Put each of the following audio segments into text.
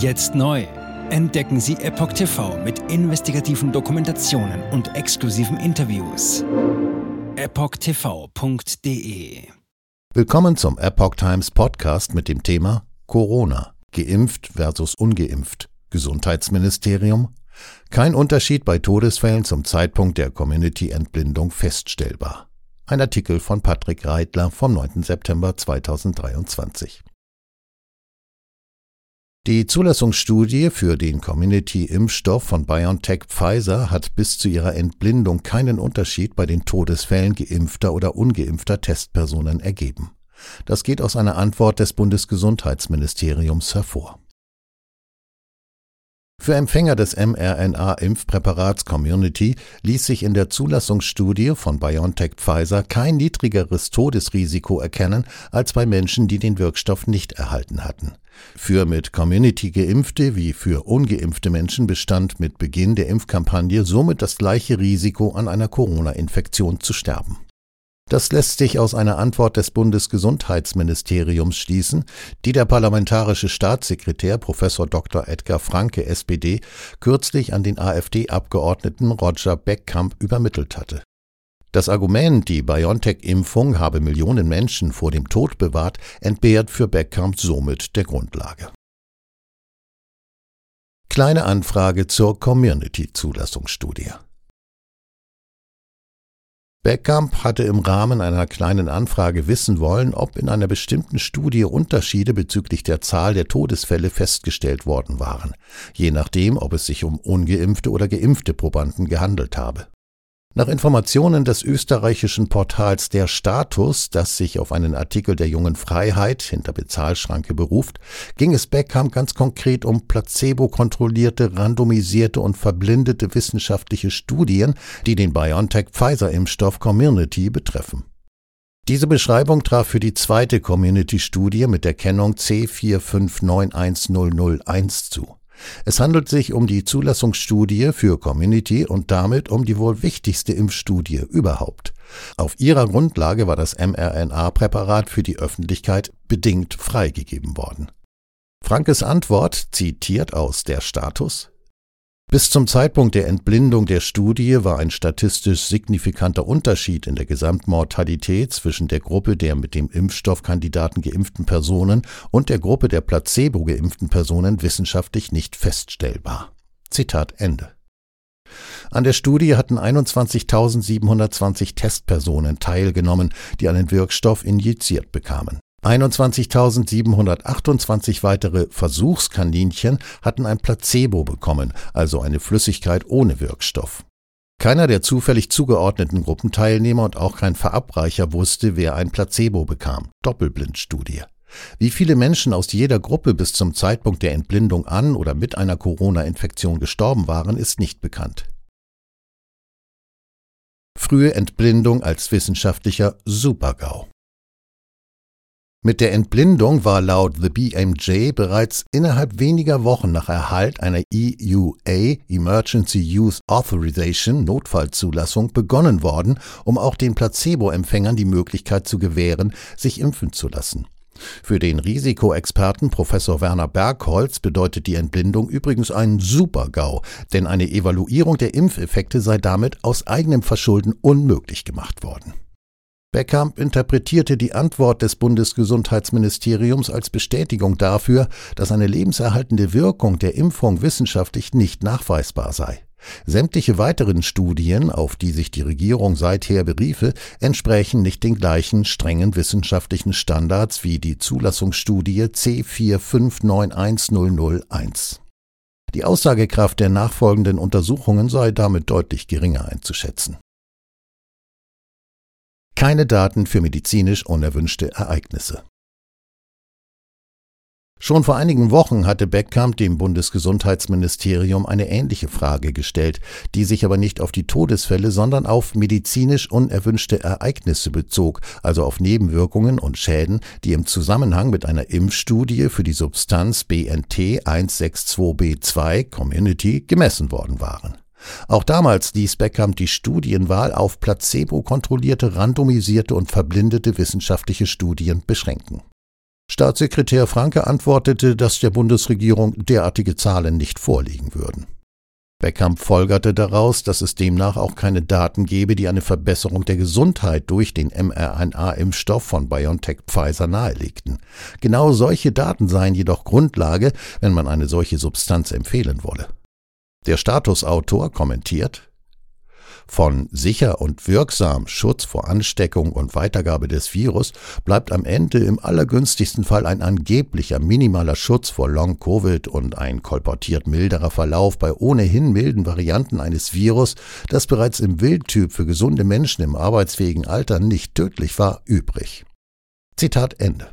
Jetzt neu. Entdecken Sie Epoch TV mit investigativen Dokumentationen und exklusiven Interviews. EpochTV.de Willkommen zum Epoch Times Podcast mit dem Thema Corona. Geimpft versus ungeimpft. Gesundheitsministerium. Kein Unterschied bei Todesfällen zum Zeitpunkt der Community-Entblindung feststellbar. Ein Artikel von Patrick Reitler vom 9. September 2023. Die Zulassungsstudie für den Community-Impfstoff von BioNTech Pfizer hat bis zu ihrer Entblindung keinen Unterschied bei den Todesfällen geimpfter oder ungeimpfter Testpersonen ergeben. Das geht aus einer Antwort des Bundesgesundheitsministeriums hervor. Für Empfänger des mRNA-Impfpräparats Community ließ sich in der Zulassungsstudie von BioNTech Pfizer kein niedrigeres Todesrisiko erkennen als bei Menschen, die den Wirkstoff nicht erhalten hatten. Für mit Community geimpfte wie für ungeimpfte Menschen bestand mit Beginn der Impfkampagne somit das gleiche Risiko, an einer Corona-Infektion zu sterben. Das lässt sich aus einer Antwort des Bundesgesundheitsministeriums schließen, die der parlamentarische Staatssekretär Prof. Dr. Edgar Franke SPD kürzlich an den AfD-Abgeordneten Roger Beckkamp übermittelt hatte. Das Argument, die BioNTech-Impfung habe Millionen Menschen vor dem Tod bewahrt, entbehrt für Beckkamp somit der Grundlage. Kleine Anfrage zur Community-Zulassungsstudie. Beckamp hatte im Rahmen einer kleinen Anfrage wissen wollen, ob in einer bestimmten Studie Unterschiede bezüglich der Zahl der Todesfälle festgestellt worden waren, je nachdem, ob es sich um ungeimpfte oder geimpfte Probanden gehandelt habe. Nach Informationen des österreichischen Portals Der Status, das sich auf einen Artikel der Jungen Freiheit hinter Bezahlschranke beruft, ging es Beckham ganz konkret um placebo-kontrollierte, randomisierte und verblindete wissenschaftliche Studien, die den BioNTech-Pfizer-Impfstoff Community betreffen. Diese Beschreibung traf für die zweite Community-Studie mit der Kennung C4591001 zu. Es handelt sich um die Zulassungsstudie für Community und damit um die wohl wichtigste Impfstudie überhaupt. Auf ihrer Grundlage war das mRNA-Präparat für die Öffentlichkeit bedingt freigegeben worden. Frankes Antwort zitiert aus der Status bis zum Zeitpunkt der Entblindung der Studie war ein statistisch signifikanter Unterschied in der Gesamtmortalität zwischen der Gruppe der mit dem Impfstoffkandidaten geimpften Personen und der Gruppe der placebo geimpften Personen wissenschaftlich nicht feststellbar. Zitat Ende. An der Studie hatten 21.720 Testpersonen teilgenommen, die einen Wirkstoff injiziert bekamen. 21.728 weitere Versuchskaninchen hatten ein Placebo bekommen, also eine Flüssigkeit ohne Wirkstoff. Keiner der zufällig zugeordneten Gruppenteilnehmer und auch kein Verabreicher wusste, wer ein Placebo bekam. Doppelblindstudie. Wie viele Menschen aus jeder Gruppe bis zum Zeitpunkt der Entblindung an oder mit einer Corona-Infektion gestorben waren, ist nicht bekannt. Frühe Entblindung als wissenschaftlicher Supergau. Mit der Entblindung war laut The BMJ bereits innerhalb weniger Wochen nach Erhalt einer EUA Emergency Use Authorization Notfallzulassung begonnen worden, um auch den Placebo-Empfängern die Möglichkeit zu gewähren, sich impfen zu lassen. Für den Risikoexperten Professor Werner Bergholz bedeutet die Entblindung übrigens einen Super-GAU, denn eine Evaluierung der Impfeffekte sei damit aus eigenem Verschulden unmöglich gemacht worden. Beckamp interpretierte die Antwort des Bundesgesundheitsministeriums als Bestätigung dafür, dass eine lebenserhaltende Wirkung der Impfung wissenschaftlich nicht nachweisbar sei. Sämtliche weiteren Studien, auf die sich die Regierung seither beriefe, entsprechen nicht den gleichen strengen wissenschaftlichen Standards wie die Zulassungsstudie C4591001. Die Aussagekraft der nachfolgenden Untersuchungen sei damit deutlich geringer einzuschätzen keine Daten für medizinisch unerwünschte Ereignisse. Schon vor einigen Wochen hatte Beckkamp dem Bundesgesundheitsministerium eine ähnliche Frage gestellt, die sich aber nicht auf die Todesfälle, sondern auf medizinisch unerwünschte Ereignisse bezog, also auf Nebenwirkungen und Schäden, die im Zusammenhang mit einer Impfstudie für die Substanz BNT 162b2 Community gemessen worden waren. Auch damals ließ Beckham die Studienwahl auf placebo-kontrollierte, randomisierte und verblindete wissenschaftliche Studien beschränken. Staatssekretär Franke antwortete, dass der Bundesregierung derartige Zahlen nicht vorliegen würden. Beckham folgerte daraus, dass es demnach auch keine Daten gebe, die eine Verbesserung der Gesundheit durch den mRNA-Impfstoff von BioNTech Pfizer nahelegten. Genau solche Daten seien jedoch Grundlage, wenn man eine solche Substanz empfehlen wolle. Der Statusautor kommentiert von sicher und wirksam Schutz vor Ansteckung und Weitergabe des Virus bleibt am Ende im allergünstigsten Fall ein angeblicher minimaler Schutz vor Long-Covid und ein kolportiert milderer Verlauf bei ohnehin milden Varianten eines Virus, das bereits im Wildtyp für gesunde Menschen im arbeitsfähigen Alter nicht tödlich war, übrig. Zitat Ende.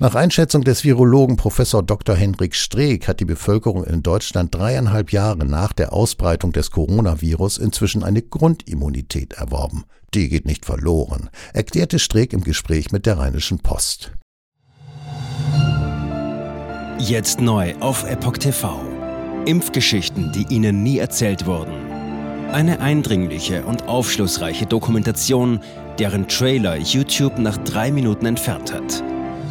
Nach Einschätzung des Virologen Professor Dr. Henrik Streeck hat die Bevölkerung in Deutschland dreieinhalb Jahre nach der Ausbreitung des Coronavirus inzwischen eine Grundimmunität erworben. Die geht nicht verloren, erklärte Streeck im Gespräch mit der Rheinischen Post. Jetzt neu auf Epoch TV. Impfgeschichten, die Ihnen nie erzählt wurden. Eine eindringliche und aufschlussreiche Dokumentation, deren Trailer YouTube nach drei Minuten entfernt hat.